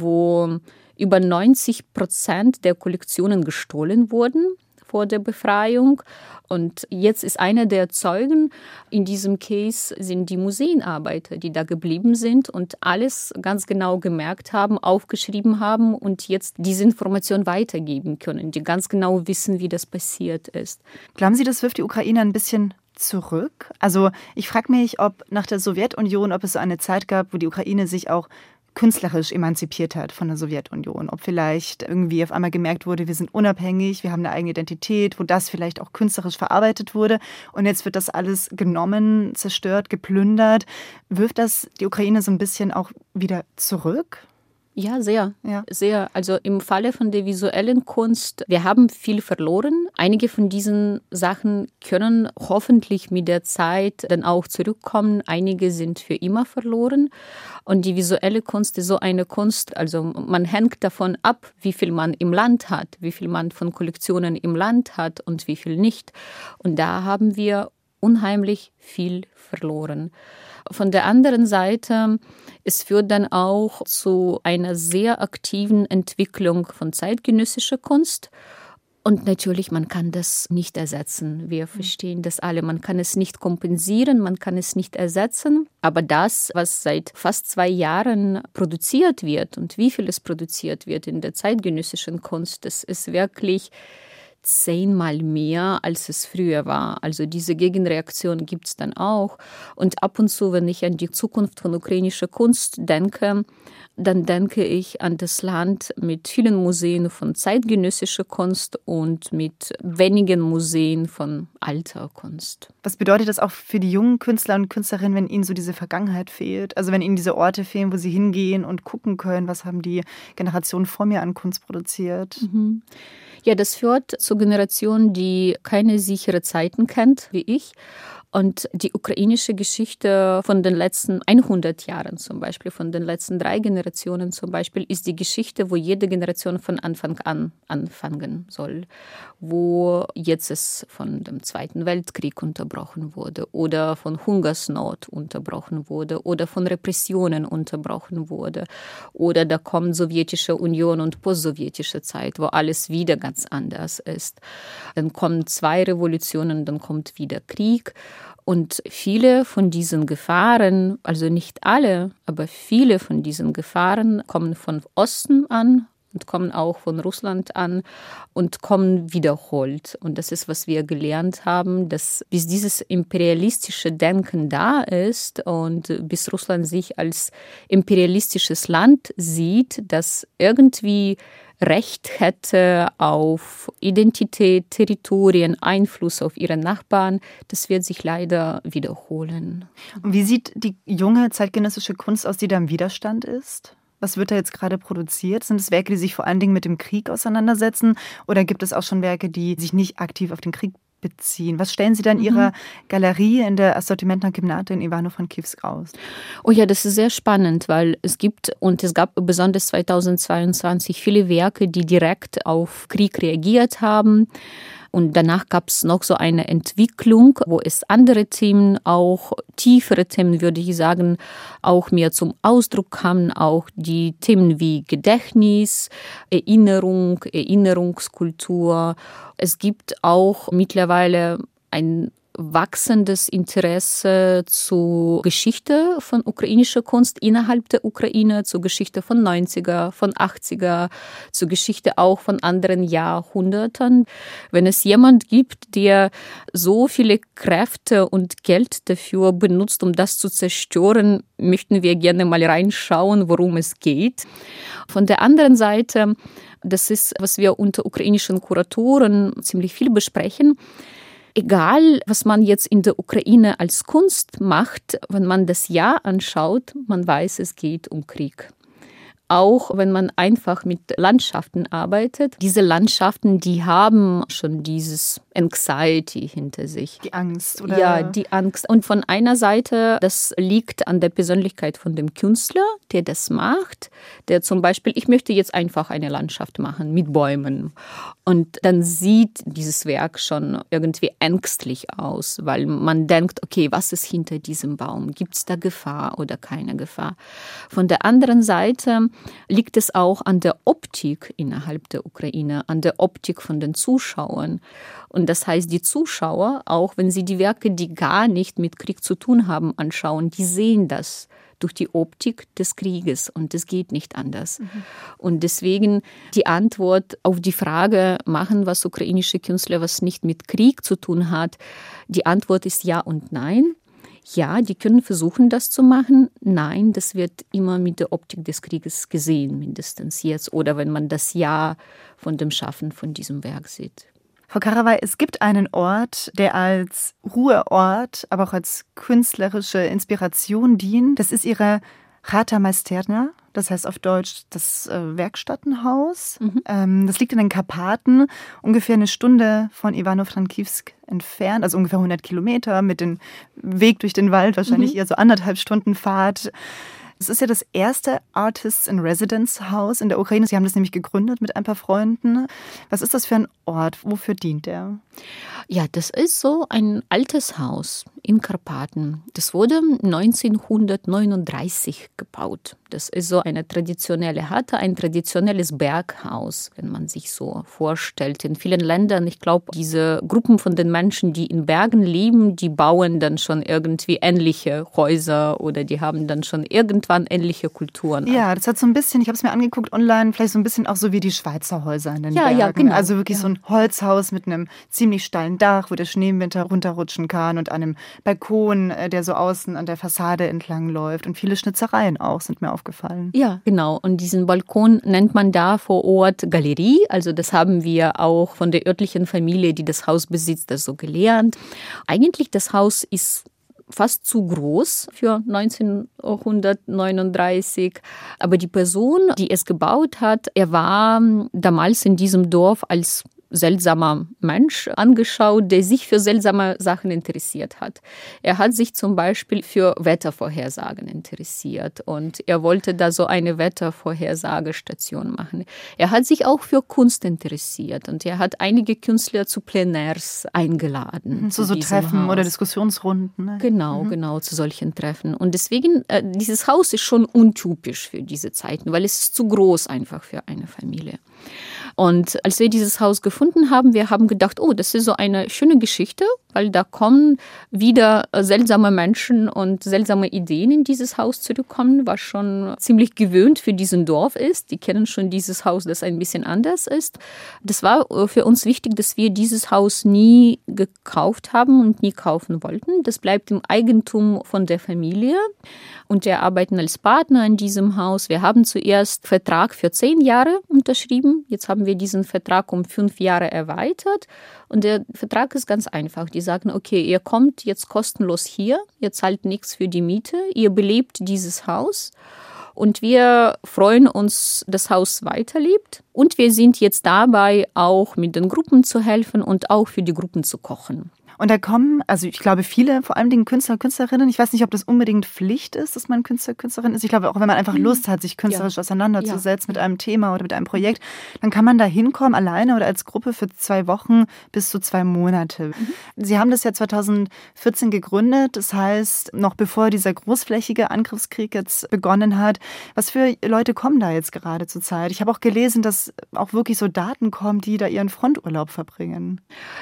wo über 90 Prozent der Kollektionen gestohlen wurden vor der Befreiung. Und jetzt ist einer der Zeugen in diesem Case sind die Museenarbeiter, die da geblieben sind und alles ganz genau gemerkt haben, aufgeschrieben haben und jetzt diese Information weitergeben können, die ganz genau wissen, wie das passiert ist. Glauben Sie, das wirft die Ukraine ein bisschen zurück? Also ich frage mich, ob nach der Sowjetunion, ob es so eine Zeit gab, wo die Ukraine sich auch künstlerisch emanzipiert hat von der Sowjetunion. Ob vielleicht irgendwie auf einmal gemerkt wurde, wir sind unabhängig, wir haben eine eigene Identität, wo das vielleicht auch künstlerisch verarbeitet wurde. Und jetzt wird das alles genommen, zerstört, geplündert. Wirft das die Ukraine so ein bisschen auch wieder zurück? Ja, sehr, ja. sehr. Also im Falle von der visuellen Kunst, wir haben viel verloren. Einige von diesen Sachen können hoffentlich mit der Zeit dann auch zurückkommen. Einige sind für immer verloren. Und die visuelle Kunst ist so eine Kunst, also man hängt davon ab, wie viel man im Land hat, wie viel man von Kollektionen im Land hat und wie viel nicht. Und da haben wir unheimlich viel verloren. Von der anderen Seite, es führt dann auch zu einer sehr aktiven Entwicklung von zeitgenössischer Kunst. Und natürlich, man kann das nicht ersetzen. Wir verstehen das alle. Man kann es nicht kompensieren, man kann es nicht ersetzen. Aber das, was seit fast zwei Jahren produziert wird und wie viel es produziert wird in der zeitgenössischen Kunst, das ist wirklich zehnmal mehr, als es früher war. Also diese Gegenreaktion gibt es dann auch. Und ab und zu, wenn ich an die Zukunft von ukrainischer Kunst denke, dann denke ich an das Land mit vielen Museen von zeitgenössischer Kunst und mit wenigen Museen von alter Kunst. Was bedeutet das auch für die jungen Künstler und Künstlerinnen, wenn ihnen so diese Vergangenheit fehlt? Also wenn ihnen diese Orte fehlen, wo sie hingehen und gucken können, was haben die Generationen vor mir an Kunst produziert? Mhm. Ja, das führt zu Generationen, die keine sichere Zeiten kennt, wie ich und die ukrainische Geschichte von den letzten 100 Jahren zum Beispiel, von den letzten drei Generationen zum Beispiel, ist die Geschichte, wo jede Generation von Anfang an anfangen soll, wo jetzt es von dem Zweiten Weltkrieg unterbrochen wurde oder von Hungersnot unterbrochen wurde oder von Repressionen unterbrochen wurde oder da kommt sowjetische Union und postsowjetische Zeit, wo alles wieder ganz anders ist. Dann kommen zwei Revolutionen, dann kommt wieder Krieg. Und viele von diesen Gefahren, also nicht alle, aber viele von diesen Gefahren kommen von Osten an und kommen auch von Russland an und kommen wiederholt. Und das ist, was wir gelernt haben, dass bis dieses imperialistische Denken da ist und bis Russland sich als imperialistisches Land sieht, das irgendwie Recht hätte auf Identität, Territorien, Einfluss auf ihre Nachbarn, das wird sich leider wiederholen. Und wie sieht die junge zeitgenössische Kunst aus, die da im Widerstand ist? Was wird da jetzt gerade produziert? Sind es Werke, die sich vor allen Dingen mit dem Krieg auseinandersetzen? Oder gibt es auch schon Werke, die sich nicht aktiv auf den Krieg beziehen? Was stellen Sie da in mhm. Ihrer Galerie in der Assortimentna Gymnate in Ivano-Frankivsk aus? Oh ja, das ist sehr spannend, weil es gibt und es gab besonders 2022 viele Werke, die direkt auf Krieg reagiert haben Und danach gab es noch so eine Entwicklung, wo es andere Themen, auch tiefere Themen, würde ich sagen, auch mehr zum Ausdruck kamen. Auch die Themen wie Gedächtnis, Erinnerung, Erinnerungskultur. Es gibt auch mittlerweile ein wachsendes Interesse zur Geschichte von ukrainischer Kunst innerhalb der Ukraine, zur Geschichte von 90er, von 80er, zur Geschichte auch von anderen Jahrhunderten. Wenn es jemand gibt, der so viele Kräfte und Geld dafür benutzt, um das zu zerstören, möchten wir gerne mal reinschauen, worum es geht. Von der anderen Seite, das ist, was wir unter ukrainischen Kuratoren ziemlich viel besprechen, Egal, was man jetzt in der Ukraine als Kunst macht, wenn man das Jahr anschaut, man weiß, es geht um Krieg auch wenn man einfach mit Landschaften arbeitet. Diese Landschaften, die haben schon dieses Anxiety hinter sich. Die Angst, oder? Ja, die Angst. Und von einer Seite, das liegt an der Persönlichkeit von dem Künstler, der das macht, der zum Beispiel, ich möchte jetzt einfach eine Landschaft machen mit Bäumen. Und dann sieht dieses Werk schon irgendwie ängstlich aus, weil man denkt, okay, was ist hinter diesem Baum? Gibt es da Gefahr oder keine Gefahr? Von der anderen Seite liegt es auch an der Optik innerhalb der Ukraine, an der Optik von den Zuschauern. Und das heißt, die Zuschauer, auch wenn sie die Werke, die gar nicht mit Krieg zu tun haben, anschauen, die sehen das durch die Optik des Krieges und es geht nicht anders. Mhm. Und deswegen die Antwort auf die Frage, machen was ukrainische Künstler, was nicht mit Krieg zu tun hat, die Antwort ist ja und nein. Ja, die können versuchen, das zu machen. Nein, das wird immer mit der Optik des Krieges gesehen, mindestens jetzt. Oder wenn man das Ja von dem Schaffen von diesem Werk sieht. Frau Karawai, es gibt einen Ort, der als Ruheort, aber auch als künstlerische Inspiration dient. Das ist Ihre Chata Meisterna, das heißt auf Deutsch das äh, Werkstattenhaus. Mhm. Ähm, das liegt in den Karpaten, ungefähr eine Stunde von Ivano-Frankivsk entfernt, also ungefähr 100 Kilometer mit dem Weg durch den Wald, wahrscheinlich mhm. eher so anderthalb Stunden Fahrt. Es ist ja das erste Artists in Residence Haus in der Ukraine. Sie haben das nämlich gegründet mit ein paar Freunden. Was ist das für ein Ort? Wofür dient der? Ja, das ist so ein altes Haus in Karpaten. Das wurde 1939 gebaut. Das ist so eine traditionelle Hatte, ein traditionelles Berghaus, wenn man sich so vorstellt. In vielen Ländern, ich glaube, diese Gruppen von den Menschen, die in Bergen leben, die bauen dann schon irgendwie ähnliche Häuser oder die haben dann schon irgendwann ähnliche Kulturen. Ja, das hat so ein bisschen, ich habe es mir angeguckt online, vielleicht so ein bisschen auch so wie die Schweizer Häuser in den ja, Bergen. Ja, genau. Also wirklich ja. so ein Holzhaus mit einem ziemlich steilen Dach, wo der Schnee im Winter runterrutschen kann und einem Balkon, äh, der so außen an der Fassade entlang läuft. Und viele Schnitzereien auch sind mir aufgefallen. Ja, genau. Und diesen Balkon nennt man da vor Ort Galerie. Also das haben wir auch von der örtlichen Familie, die das Haus besitzt, das so gelernt. Eigentlich das Haus ist fast zu groß für 1939. Aber die Person, die es gebaut hat, er war damals in diesem Dorf als seltsamer Mensch angeschaut, der sich für seltsame Sachen interessiert hat. Er hat sich zum Beispiel für Wettervorhersagen interessiert und er wollte da so eine Wettervorhersagestation machen. Er hat sich auch für Kunst interessiert und er hat einige Künstler zu Plenairs eingeladen. Mhm, zu so Treffen Haus. oder Diskussionsrunden. Ne? Genau, mhm. genau, zu solchen Treffen. Und deswegen, äh, dieses Haus ist schon untypisch für diese Zeiten, weil es ist zu groß einfach für eine Familie. Und als wir dieses Haus gefunden haben, wir haben gedacht, oh, das ist so eine schöne Geschichte, weil da kommen wieder seltsame Menschen und seltsame Ideen in dieses Haus zurückkommen, was schon ziemlich gewöhnt für diesen Dorf ist. Die kennen schon dieses Haus, das ein bisschen anders ist. Das war für uns wichtig, dass wir dieses Haus nie gekauft haben und nie kaufen wollten. Das bleibt im Eigentum von der Familie und wir arbeiten als Partner in diesem Haus. Wir haben zuerst Vertrag für zehn Jahre unterschrieben. Jetzt haben wir diesen Vertrag um fünf Jahre erweitert. Und der Vertrag ist ganz einfach. Die sagen, okay, ihr kommt jetzt kostenlos hier, ihr zahlt nichts für die Miete, ihr belebt dieses Haus. Und wir freuen uns, das Haus weiterlebt. Und wir sind jetzt dabei, auch mit den Gruppen zu helfen und auch für die Gruppen zu kochen. Und da kommen, also ich glaube, viele, vor allem Dingen Künstler, Künstlerinnen, ich weiß nicht, ob das unbedingt Pflicht ist, dass man Künstler, Künstlerin ist. Ich glaube, auch wenn man einfach mhm. Lust hat, sich künstlerisch ja. auseinanderzusetzen ja. mit einem Thema oder mit einem Projekt, dann kann man da hinkommen, alleine oder als Gruppe für zwei Wochen bis zu zwei Monate. Mhm. Sie haben das ja 2014 gegründet, das heißt, noch bevor dieser großflächige Angriffskrieg jetzt begonnen hat. Was für Leute kommen da jetzt gerade zur Zeit? Ich habe auch gelesen, dass auch wirklich so Daten kommen, die da ihren Fronturlaub verbringen.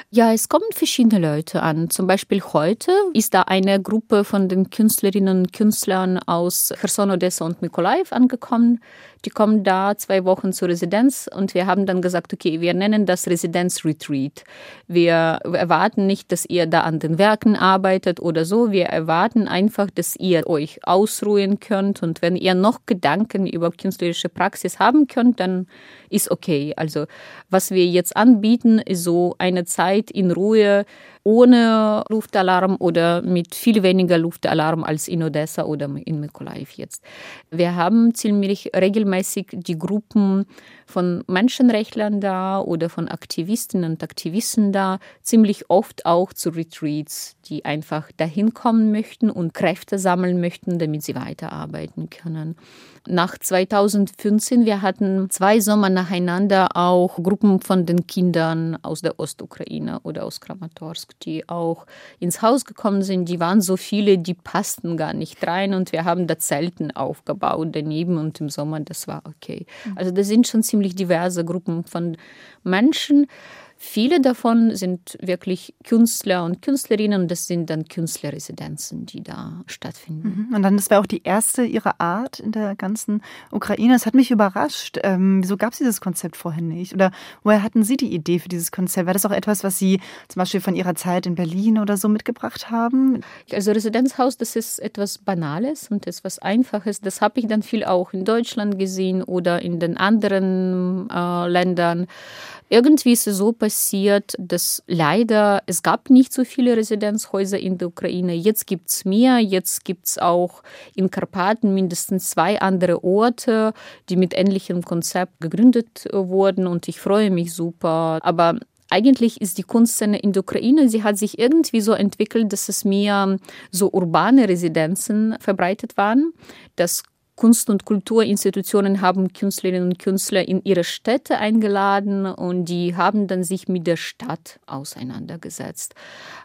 Ja, es kommen verschiedene Leute an. Zum Beispiel heute ist da eine Gruppe von den Künstlerinnen und Künstlern aus Cherson, Odessa und Mykolaiv angekommen. Die kommen da zwei Wochen zur Residenz und wir haben dann gesagt, okay, wir nennen das Residenzretreat. Wir erwarten nicht, dass ihr da an den Werken arbeitet oder so. Wir erwarten einfach, dass ihr euch ausruhen könnt und wenn ihr noch Gedanken über künstlerische Praxis haben könnt, dann ist okay. Also was wir jetzt anbieten, ist so eine Zeit in Ruhe, ohne Luftalarm oder mit viel weniger Luftalarm als in Odessa oder in Mykolaiv jetzt. Wir haben ziemlich regelmäßig die Gruppen von Menschenrechtlern da oder von Aktivistinnen und Aktivisten da, ziemlich oft auch zu Retreats, die einfach dahin kommen möchten und Kräfte sammeln möchten, damit sie weiterarbeiten können. Nach 2015, wir hatten zwei Sommer nacheinander auch Gruppen von den Kindern aus der Ostukraine oder aus Kramatorsk, die auch ins Haus gekommen sind. Die waren so viele, die passten gar nicht rein und wir haben da Zelten aufgebaut daneben und im Sommer, das war okay. Mhm. Also das sind schon ziemlich diverse Gruppen von Menschen. Viele davon sind wirklich Künstler und Künstlerinnen und das sind dann Künstlerresidenzen, die da stattfinden. Mhm. Und dann, das war auch die erste ihrer Art in der ganzen Ukraine. Das hat mich überrascht. Ähm, wieso gab es dieses Konzept vorher nicht? Oder woher hatten Sie die Idee für dieses Konzept? War das auch etwas, was Sie zum Beispiel von Ihrer Zeit in Berlin oder so mitgebracht haben? Also Residenzhaus, das ist etwas Banales und etwas Einfaches. Das habe ich dann viel auch in Deutschland gesehen oder in den anderen äh, Ländern. Irgendwie ist es so passiert, dass leider es gab nicht so viele Residenzhäuser in der Ukraine. Jetzt gibt es mehr. Jetzt gibt es auch in Karpaten mindestens zwei andere Orte, die mit ähnlichem Konzept gegründet wurden. Und ich freue mich super. Aber eigentlich ist die Kunstszene in der Ukraine, sie hat sich irgendwie so entwickelt, dass es mehr so urbane Residenzen verbreitet waren. Das Kunst- und Kulturinstitutionen haben Künstlerinnen und Künstler in ihre Städte eingeladen und die haben dann sich mit der Stadt auseinandergesetzt.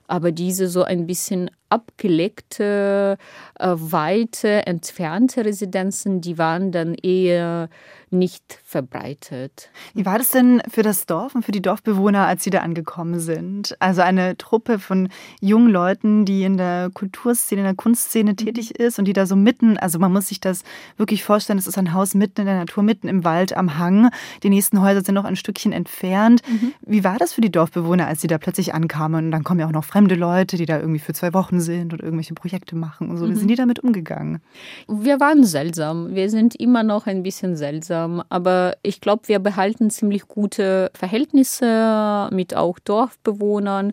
Aber diese so ein bisschen abgelegte, äh, weite, entfernte Residenzen, die waren dann eher nicht verbreitet. Wie war das denn für das Dorf und für die Dorfbewohner, als sie da angekommen sind? Also eine Truppe von jungen Leuten, die in der Kulturszene, in der Kunstszene mhm. tätig ist und die da so mitten, also man muss sich das wirklich vorstellen, es ist ein Haus mitten in der Natur, mitten im Wald am Hang. Die nächsten Häuser sind noch ein Stückchen entfernt. Mhm. Wie war das für die Dorfbewohner, als sie da plötzlich ankamen? Und dann kommen ja auch noch fremde Leute, die da irgendwie für zwei Wochen sind und irgendwelche Projekte machen und so. Wie mhm. sind die damit umgegangen? Wir waren seltsam. Wir sind immer noch ein bisschen seltsam. Aber ich glaube, wir behalten ziemlich gute Verhältnisse mit auch Dorfbewohnern.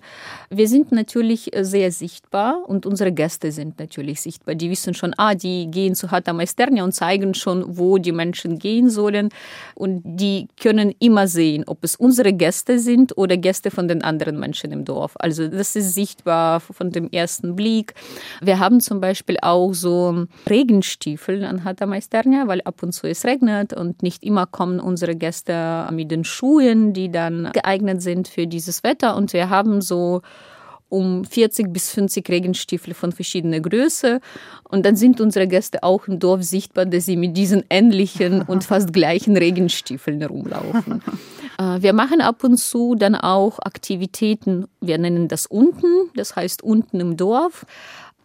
Wir sind natürlich sehr sichtbar und unsere Gäste sind natürlich sichtbar. Die wissen schon, ah, die gehen zu Hata Meisternia und zeigen schon, wo die Menschen gehen sollen. Und die können immer sehen, ob es unsere Gäste sind oder Gäste von den anderen Menschen im Dorf. Also das ist sichtbar von dem ersten Blick. Wir haben zum Beispiel auch so Regenstiefel an Hata Meisternia, weil ab und zu es regnet und nicht immer kommen unsere Gäste mit den Schuhen, die dann geeignet sind für dieses Wetter. Und wir haben so um 40 bis 50 Regenstiefel von verschiedener Größe. Und dann sind unsere Gäste auch im Dorf sichtbar, dass sie mit diesen ähnlichen und fast gleichen Regenstiefeln rumlaufen. Äh, wir machen ab und zu dann auch Aktivitäten, wir nennen das unten, das heißt unten im Dorf.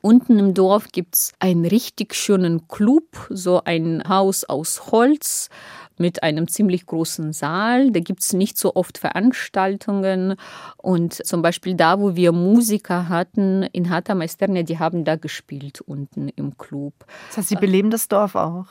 Unten im Dorf gibt es einen richtig schönen Club, so ein Haus aus Holz mit einem ziemlich großen Saal. Da gibt es nicht so oft Veranstaltungen. Und zum Beispiel da, wo wir Musiker hatten, in Hata Meisternia, die haben da gespielt unten im Club. Das heißt, Sie beleben das Dorf auch?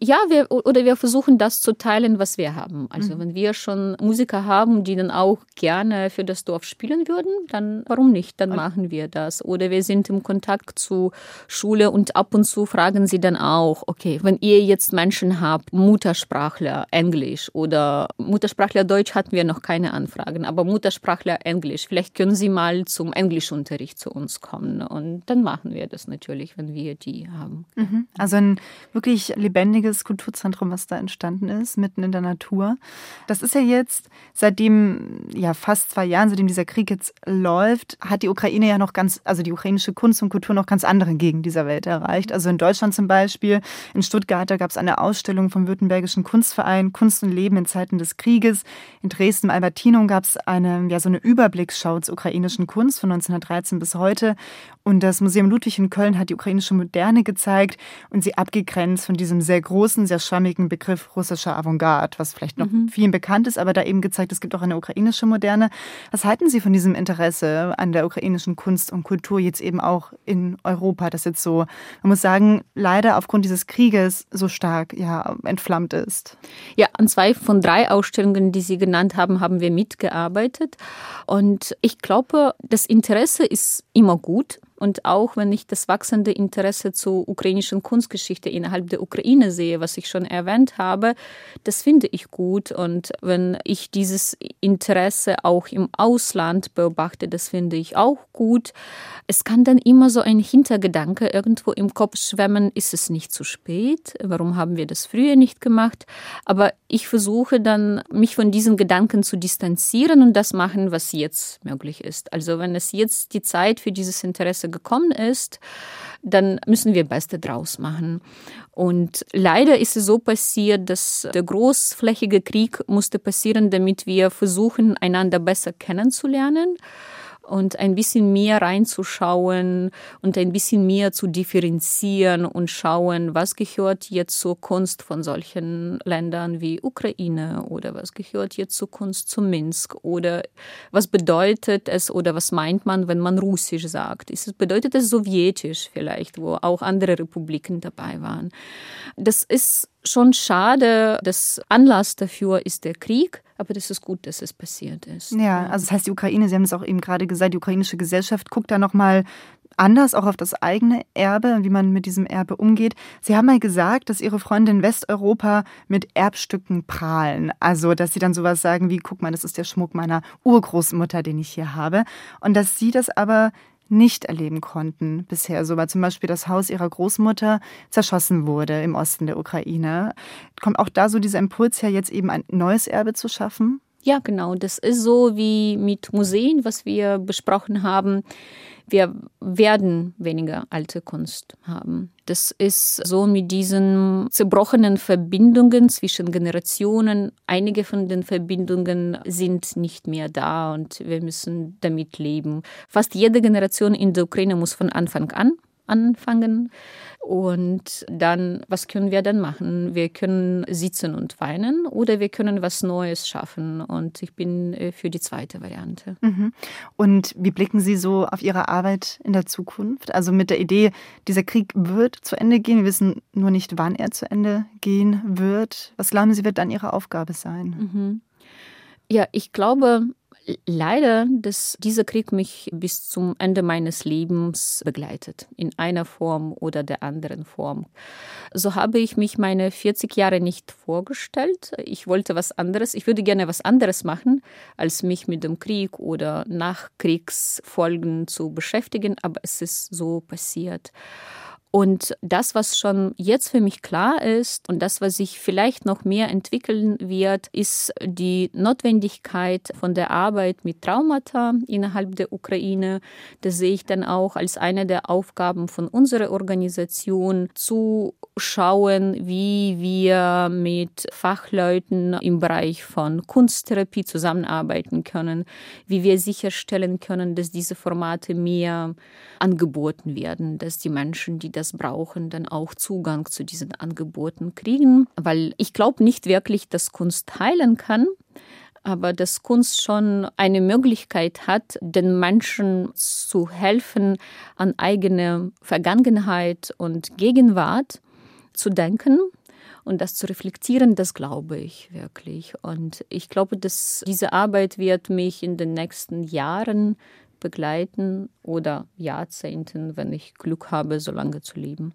Ja, wir, oder wir versuchen das zu teilen, was wir haben. Also mhm. wenn wir schon Musiker haben, die dann auch gerne für das Dorf spielen würden, dann warum nicht? Dann machen wir das. Oder wir sind im Kontakt zu Schule und ab und zu fragen sie dann auch, okay, wenn ihr jetzt Menschen habt, Muttersprachler Englisch oder Muttersprachler Deutsch hatten wir noch keine Anfragen, aber Muttersprachler Englisch, vielleicht können sie mal zum Englischunterricht zu uns kommen und dann machen wir das natürlich, wenn wir die haben. Mhm. Also ein wirklich lebendiges Kulturzentrum, was da entstanden ist, mitten in der Natur. Das ist ja jetzt seitdem ja fast zwei Jahren, seitdem dieser Krieg jetzt läuft, hat die Ukraine ja noch ganz, also die ukrainische Kunst und Kultur noch ganz andere Gegenden dieser Welt erreicht. Also in Deutschland zum Beispiel, in Stuttgart, da gab es eine Ausstellung vom Württembergischen Kunstverein Kunst und Leben in Zeiten des Krieges. In Dresden, Albertinum gab es eine, ja, so eine Überblicksschau zur ukrainischen Kunst von 1913 bis heute. Und das Museum Ludwig in Köln hat die ukrainische Moderne gezeigt und sie abgegrenzt von diesem sehr großen, sehr schwammigen Begriff russischer Avantgarde, was vielleicht noch mhm. vielen bekannt ist, aber da eben gezeigt, es gibt auch eine ukrainische Moderne. Was halten Sie von diesem Interesse an der ukrainischen Kunst und Kultur jetzt eben auch in Europa, das jetzt so, man muss sagen, leider aufgrund dieses Krieges so stark ja, entflammt ist? Ja, an zwei von drei Ausstellungen, die Sie genannt haben, haben wir mitgearbeitet. Und ich glaube, das Interesse ist immer gut. Und auch wenn ich das wachsende Interesse zur ukrainischen Kunstgeschichte innerhalb der Ukraine sehe, was ich schon erwähnt habe, das finde ich gut. Und wenn ich dieses Interesse auch im Ausland beobachte, das finde ich auch gut. Es kann dann immer so ein Hintergedanke irgendwo im Kopf schwemmen, ist es nicht zu spät? Warum haben wir das früher nicht gemacht? Aber ich versuche dann, mich von diesen Gedanken zu distanzieren und das machen, was jetzt möglich ist. Also wenn es jetzt die Zeit für dieses Interesse gekommen ist, dann müssen wir Beste draus machen. Und leider ist es so passiert, dass der großflächige Krieg musste passieren, damit wir versuchen, einander besser kennenzulernen und ein bisschen mehr reinzuschauen und ein bisschen mehr zu differenzieren und schauen, was gehört jetzt zur Kunst von solchen Ländern wie Ukraine oder was gehört jetzt zur Kunst zu Minsk oder was bedeutet es oder was meint man, wenn man Russisch sagt? Ist es, bedeutet es Sowjetisch vielleicht, wo auch andere Republiken dabei waren? Das ist schon schade. Das Anlass dafür ist der Krieg, aber das ist gut, dass es passiert ist. Ja, also das heißt, die Ukraine, Sie haben es auch eben gerade gesagt, die ukrainische Gesellschaft guckt da nochmal anders auch auf das eigene Erbe und wie man mit diesem Erbe umgeht. Sie haben mal gesagt, dass Ihre Freunde in Westeuropa mit Erbstücken prahlen. Also, dass Sie dann sowas sagen wie, guck mal, das ist der Schmuck meiner Urgroßmutter, den ich hier habe. Und dass Sie das aber nicht erleben konnten bisher. So weil zum Beispiel das Haus ihrer Großmutter zerschossen wurde im Osten der Ukraine. Kommt auch da so dieser Impuls her, jetzt eben ein neues Erbe zu schaffen? Ja, genau. Das ist so wie mit Museen, was wir besprochen haben. Wir werden weniger alte Kunst haben. Das ist so mit diesen zerbrochenen Verbindungen zwischen Generationen. Einige von den Verbindungen sind nicht mehr da und wir müssen damit leben. Fast jede Generation in der Ukraine muss von Anfang an anfangen. Und dann, was können wir dann machen? Wir können sitzen und weinen oder wir können was Neues schaffen. Und ich bin äh, für die zweite Variante. Mhm. Und wie blicken Sie so auf Ihre Arbeit in der Zukunft? Also mit der Idee, dieser Krieg wird zu Ende gehen. Wir wissen nur nicht, wann er zu Ende gehen wird. Was glauben Sie, wird dann Ihre Aufgabe sein? Mhm. Ja, ich glaube, leider, dass dieser Krieg mich bis zum Ende meines Lebens begleitet, in einer Form oder der anderen Form. So habe ich mich meine 40 Jahre nicht vorgestellt. Ich wollte was anderes. Ich würde gerne was anderes machen, als mich mit dem Krieg oder Nachkriegsfolgen zu beschäftigen, aber es ist so passiert. Und das, was schon jetzt für mich klar ist und das, was sich vielleicht noch mehr entwickeln wird, ist die Notwendigkeit von der Arbeit mit Traumata innerhalb der Ukraine. Das sehe ich dann auch als eine der Aufgaben von unserer Organisation, zu schauen, wie wir mit Fachleuten im Bereich von Kunsttherapie zusammenarbeiten können, wie wir sicherstellen können, dass diese Formate mehr angeboten werden, dass die Menschen, die das brauchen, dann auch Zugang zu diesen Angeboten kriegen. Weil ich glaube nicht wirklich, dass Kunst heilen kann aber dass Kunst schon eine Möglichkeit hat, den Menschen zu helfen, an eigene Vergangenheit und Gegenwart zu denken und das zu reflektieren, das glaube ich wirklich. Und ich glaube, dass diese Arbeit wird mich in den nächsten Jahren begleiten oder Jahrzehnten, wenn ich Glück habe, so lange zu leben.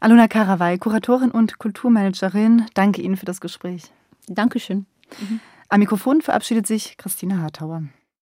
Aluna Karawai, Kuratorin und Kulturmanagerin, danke Ihnen für das Gespräch. Dankeschön. Mhm. Am Mikrofon verabschiedet sich Christina Hartauer.